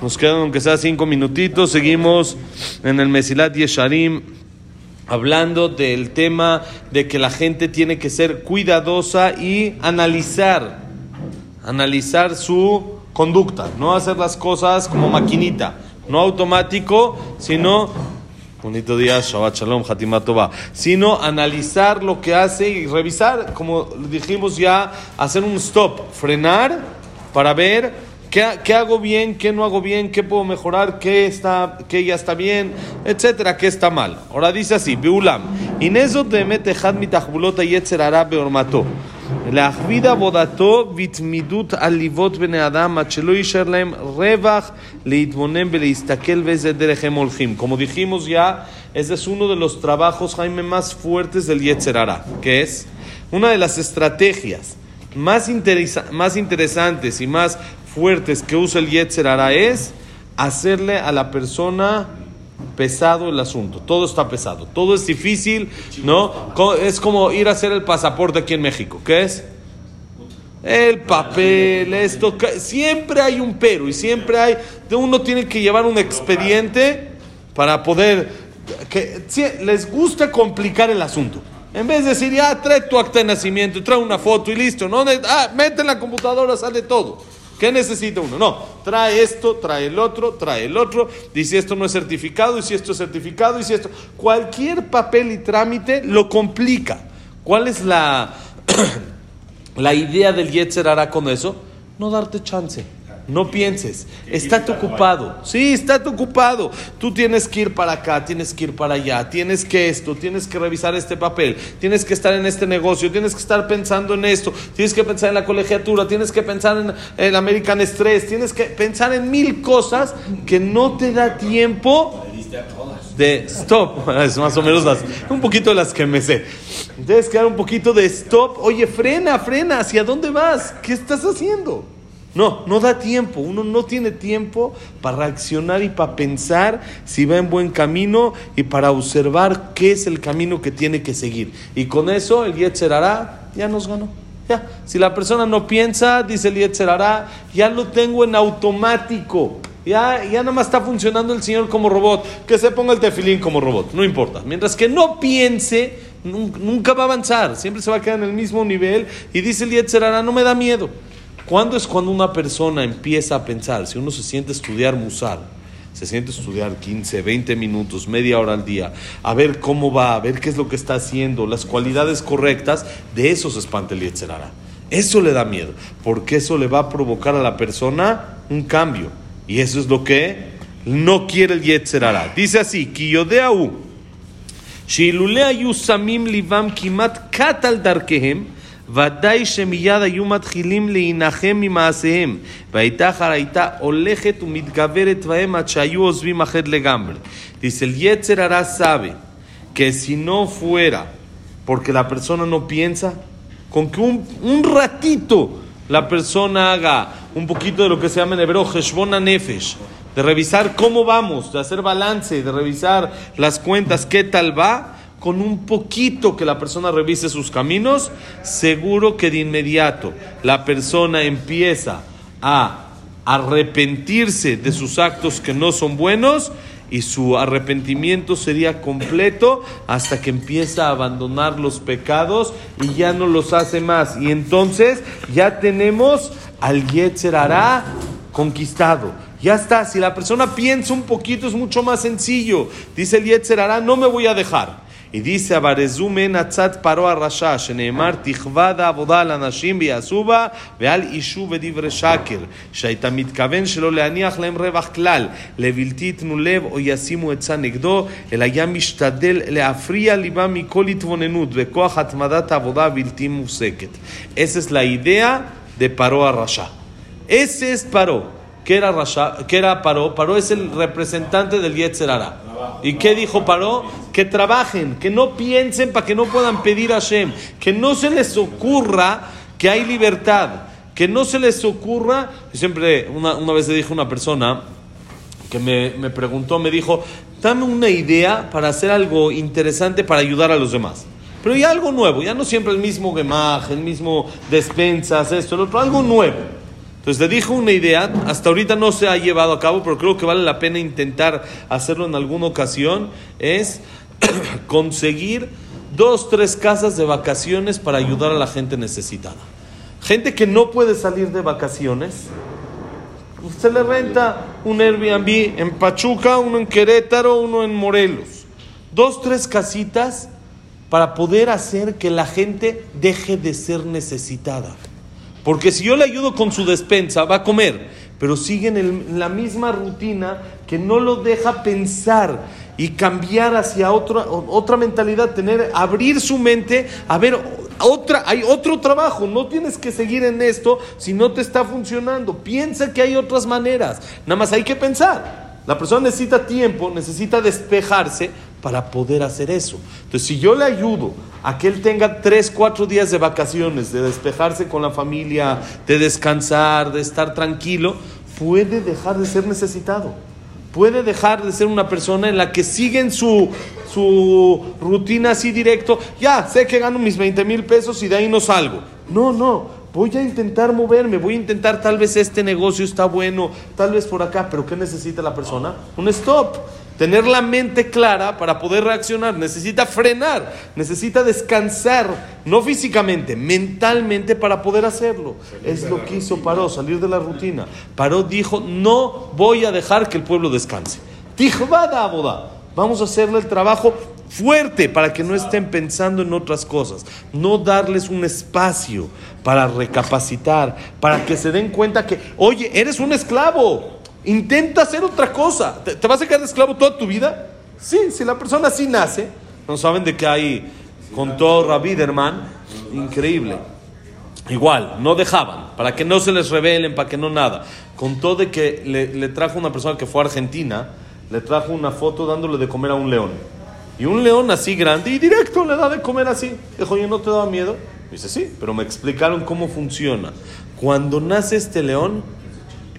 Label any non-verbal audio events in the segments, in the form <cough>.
Nos quedan aunque sea cinco minutitos. Seguimos en el Mesilat Yesharim hablando del tema de que la gente tiene que ser cuidadosa y analizar, analizar su conducta, no hacer las cosas como maquinita, no automático, sino bonito día, Shabbat Shalom, Hatimat Tova, sino analizar lo que hace y revisar, como dijimos ya, hacer un stop, frenar para ver qué, qué, hago bien, qué no hago bien, qué puedo mejorar, qué, está, qué ya está bien, etcétera, qué está mal. Ahora dice así, Beulam, Inezo te mete mitachbulota yetzer ara beormato. להכביד עבודתו והתמידות עליבות בני אדם עד שלא יישאר להם רווח להתבונן ולהסתכל באיזה דרך הם הולכים. Como dijimos ya, ese es uno de los trabajos, Jaime, más fuertes del Yetzer Hara, que es una de las estrategias más, interesa más interesantes y más fuertes que usa el Yetzer Hara es hacerle a la persona pesado el asunto. Todo está pesado, todo es difícil, ¿no? Es como ir a hacer el pasaporte aquí en México. ¿Qué es? El papel, esto, siempre hay un pero y siempre hay, uno tiene que llevar un expediente para poder, que les gusta complicar el asunto. En vez de decir, ya trae tu acta de nacimiento, trae una foto y listo, no, ah, mete en la computadora, sale todo. ¿Qué necesita uno? No, trae esto, trae el otro, trae el otro. Dice esto no es certificado, y si esto es certificado, y si esto. Cualquier papel y trámite lo complica. ¿Cuál es la, <clears throat> la idea del Yetzer hará con eso? No darte chance. No pienses, estate ocupado. Sí, estate ocupado. Tú tienes que ir para acá, tienes que ir para allá, tienes que esto, tienes que revisar este papel, tienes que estar en este negocio, tienes que estar pensando en esto, tienes que pensar en la colegiatura, tienes que pensar en el American Stress, tienes que pensar en mil cosas que no te da tiempo de stop. <laughs> Es más o menos las, un poquito de las que me sé. Tienes que dar un poquito de stop. Oye, frena, frena, ¿hacia dónde vas? ¿Qué estás haciendo? No, no da tiempo. Uno no tiene tiempo para reaccionar y para pensar si va en buen camino y para observar qué es el camino que tiene que seguir. Y con eso el Yetzer ya nos ganó. Ya. Si la persona no piensa, dice el Yetzer ya lo tengo en automático. Ya, ya nada más está funcionando el Señor como robot. Que se ponga el tefilín como robot, no importa. Mientras que no piense, nunca va a avanzar. Siempre se va a quedar en el mismo nivel. Y dice el Yetzer no me da miedo. ¿Cuándo es cuando una persona empieza a pensar? Si uno se siente estudiar Musar, se siente a estudiar 15, 20 minutos, media hora al día, a ver cómo va, a ver qué es lo que está haciendo, las cualidades correctas, de eso se espanta el Yetzerara. Eso le da miedo, porque eso le va a provocar a la persona un cambio. Y eso es lo que no quiere el Yetzerara. Dice así, Kiyodeau, Shilulea Yusamim Livam Kimat Katal Darkehem, ודאי שמיד היו מתחילים להנחם ממעשיהם, והייתה חרייתה הולכת ומתגברת בהם עד שהיו עוזבים החטא לגמרי. Dice, el Yetzer hará sabe que si no fuera porque la persona no piensa, con que un, un ratito la persona haga un poquito de lo que se llama en hebreo Heshbona Nefesh, de revisar cómo vamos, de hacer balance, de revisar las cuentas, qué tal va, con un poquito que la persona revise sus caminos, seguro que de inmediato la persona empieza a arrepentirse de sus actos que no son buenos y su arrepentimiento sería completo hasta que empieza a abandonar los pecados y ya no los hace más. Y entonces ya tenemos al Yetzer conquistado. Ya está, si la persona piensa un poquito es mucho más sencillo. Dice el Yetzer no me voy a dejar. Y dice Abarezumen Atzat Paro Arasha, שנאמר תכבד העבודה על אנשים ויעשו בה ועל אישו ודברי שקר, שהיית מתכוון שלא להניח להם רווח כלל, לבלתי יתנו לב או ישימו עצה נגדו, אלא היה משתדל להפריע ליבם מכל התבוננות וכוח התמדת העבודה הבלתי מופסקת. Esa es la idea de Paro ¿Qué era, Rasha, ¿Qué era Paro? Paro es el representante del Yetzer ¿Y qué dijo Paró? Que trabajen, que no piensen para que no puedan pedir a Hashem, que no se les ocurra que hay libertad, que no se les ocurra. siempre, una, una vez le dije a una persona que me, me, preguntó, me dijo, dame una idea para hacer algo interesante para ayudar a los demás. Pero ya algo nuevo, ya no siempre el mismo gemaj, el mismo despensas, esto, lo otro, algo nuevo. Entonces le dijo una idea, hasta ahorita no se ha llevado a cabo, pero creo que vale la pena intentar hacerlo en alguna ocasión, es <clears throat> conseguir dos, tres casas de vacaciones para ayudar a la gente necesitada. Gente que no puede salir de vacaciones, se le renta un Airbnb en Pachuca, uno en Querétaro, uno en Morelos. Dos, tres casitas para poder hacer que la gente deje de ser necesitada. Porque si yo le ayudo con su despensa, va a comer, pero sigue en, la misma rutina que no lo deja pensar y cambiar hacia otra, otra mentalidad, tener, abrir su mente, a ver, otra, hay otro trabajo, no tienes que seguir en esto si no te está funcionando. Piensa que hay otras maneras, nada más hay que pensar. La persona necesita tiempo, necesita despejarse para poder hacer eso. Entonces, si yo le ayudo a que él tenga tres, cuatro días de vacaciones, de despejarse con la familia, de descansar, de estar tranquilo, puede dejar de ser necesitado. Puede dejar de ser una persona en la que siguen su, su rutina así directo. Ya, sé que gano mis 20 mil pesos y de ahí no salgo. No, no. Voy a intentar moverme, voy a intentar, tal vez este negocio está bueno, tal vez por acá, pero ¿qué necesita la persona? Un stop tener la mente clara para poder reaccionar, necesita frenar, necesita descansar, no físicamente, mentalmente para poder hacerlo. Es lo que hizo Paró, salir de la rutina. Paró dijo, no voy a dejar que el pueblo descanse. Dijo, boda, vamos a hacerle el trabajo fuerte para que no estén pensando en otras cosas, no darles un espacio para recapacitar, para que se den cuenta que, oye, eres un esclavo. Intenta hacer otra cosa. ¿Te, vas a quedar esclavo toda tu vida? Sí, si la persona así nace, no saben de qué hay, contó Rabiderman, increíble. Igual, no dejaban, para que no se les revelen, para que no nada. Contó de que le, trajo una persona que fue a Argentina, le trajo una foto dándole de comer a un león. Y un león así grande y directo le da de comer así. Dijo, oye, ¿no te da miedo? Dice, sí, pero me explicaron cómo funciona. Cuando nace este león,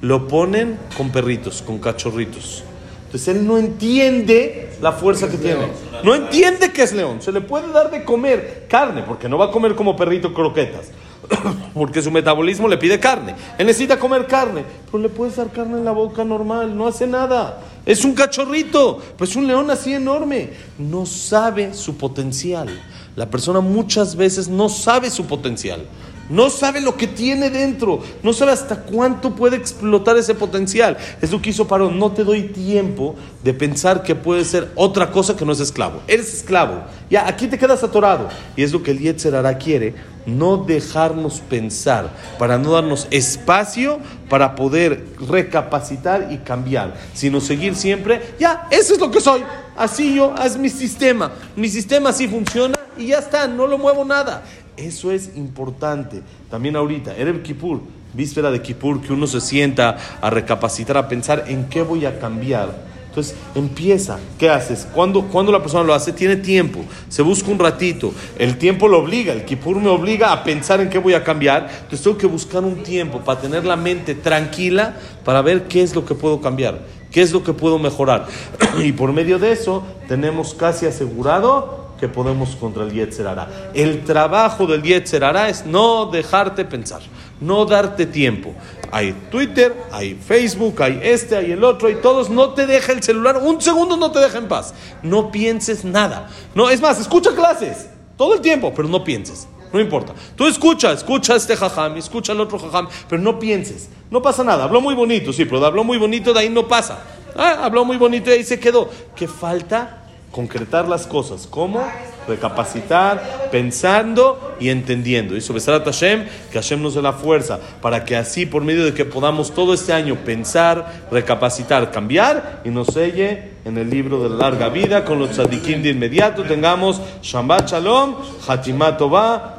lo ponen con perritos, con cachorritos. Entonces él no entiende la fuerza que tiene. No entiende que es león. Se le puede dar de comer carne, porque no va a comer como perrito croquetas. <coughs> Porque su metabolismo le pide carne. Él necesita comer carne. Pero le puedes dar carne en la boca normal. No hace nada. Es un cachorrito. Pues un león así enorme. No sabe su potencial. La persona muchas veces no sabe su potencial. No sabe lo que tiene dentro. No sabe hasta cuánto puede explotar ese potencial. Es lo que hizo Parón. No te doy tiempo de pensar que puede ser otra cosa que no es esclavo. Eres esclavo. Ya, aquí te quedas atorado. Y es lo que el Yetzer quiere. No dejarnos pensar. Para no darnos espacio para poder recapacitar y cambiar. Sino seguir siempre. Ya, eso es lo que soy. Así yo, es mi sistema. Mi sistema así funciona y ya está. No lo muevo nada. Eso es importante. También ahorita, Erev Kippur, víspera de Kippur, que uno se sienta a recapacitar, a pensar en qué voy a cambiar. Entonces empieza, ¿qué haces? Cuando, cuando la persona lo hace, tiene tiempo, se busca un ratito, el tiempo lo obliga, el Kippur me obliga a pensar en qué voy a cambiar, entonces tengo que buscar un tiempo para tener la mente tranquila, para ver qué es lo que puedo cambiar, qué es lo que puedo mejorar. <clears throat> y por medio de eso tenemos casi asegurado que podemos contra el Yetzer El trabajo del Yetzer es no dejarte pensar, no darte tiempo. Hay Twitter, hay Facebook, hay este, hay el otro, y todos no te deja el celular, un segundo no te deja en paz. No pienses nada. No, es más, escucha clases todo el tiempo, pero no pienses. No importa. Tú escucha, escucha este jajam, escucha el otro jajam, pero no pienses. No pasa nada. Habló muy bonito, sí, pero habló muy bonito, de ahí no pasa. Ah, habló muy bonito y ahí se quedó. ¿Qué falta? Concretar las cosas. ¿Cómo? Recapacitar, pensando y entendiendo. Y sobre a Hashem, que Hashem nos dé la fuerza para que así, por medio de que podamos todo este año pensar, recapacitar, cambiar y nos selle en el libro de la larga vida con los tzadikim de inmediato. Tengamos Shambat Shalom, Hatimat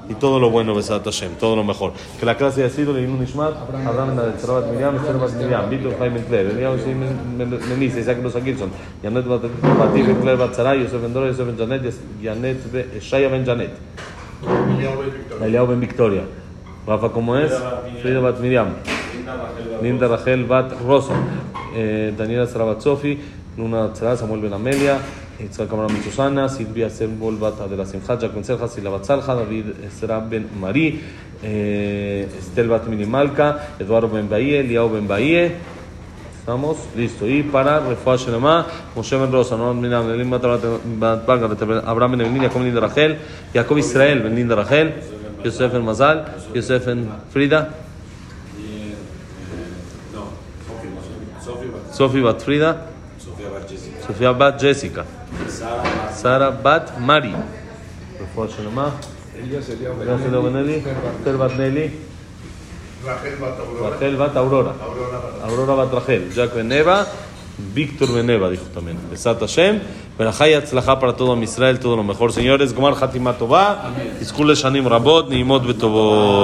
y todo lo bueno, Besat Hashem, todo lo mejor. Que la clase haya sido de Inun Ishmat, Abraham de Sarabat Miriam, Sarabat Miriam, Víctor Jaime Kler, Eliyahu Menisa, Isaac Rosa Gilson, Yanet Batir Kler Batzaray, Yosef Ben Dora, Yosef Ben Janet, Yanet Shaya Ben Janet. Eliyahu Ben Victoria. Rafa, ¿cómo es? Frida Bat Miriam. Linda Rachel Bat Rosa. Eh, Daniela Sarabat Sofi. Luna Tzara, Samuel Ben Amelia. יצחק קמרם סוסנה, סילביה סמבול בת הדלה שמחת, ג'קמן סלחה, סילבה צלחה, דוד סרב בן מרי, eh, Estel Bat Minimalka, Eduardo Ben Bahie, Liao Ben Bahie. Estamos, listo. Y para Refuah Shelema, Moshe Ben Rosa, Noam Minam, Elim Bat Palga, Abraham Ben Evelyn, Jacob Ben Linda Rachel, Jacob Israel Ben Linda Rachel, Yosef Ben Mazal, Yosef Ben Frida, Sofi Bat Frida, Sofía Bat Jessica, Sara Bat Mari, Refuah Shelema, Gracias Ben Eli, Esther Bat Nelly, Rachel Bat Aurora. Aurora Bat Rachel, Jack Beneva, Víctor Beneva, dijo también. Besat Hashem, Berajay Atzlajá para todo Israel, todo lo mejor, señores. Gomar Hatimat Tová, Iskule Shanim Rabot, Niimot Betovot.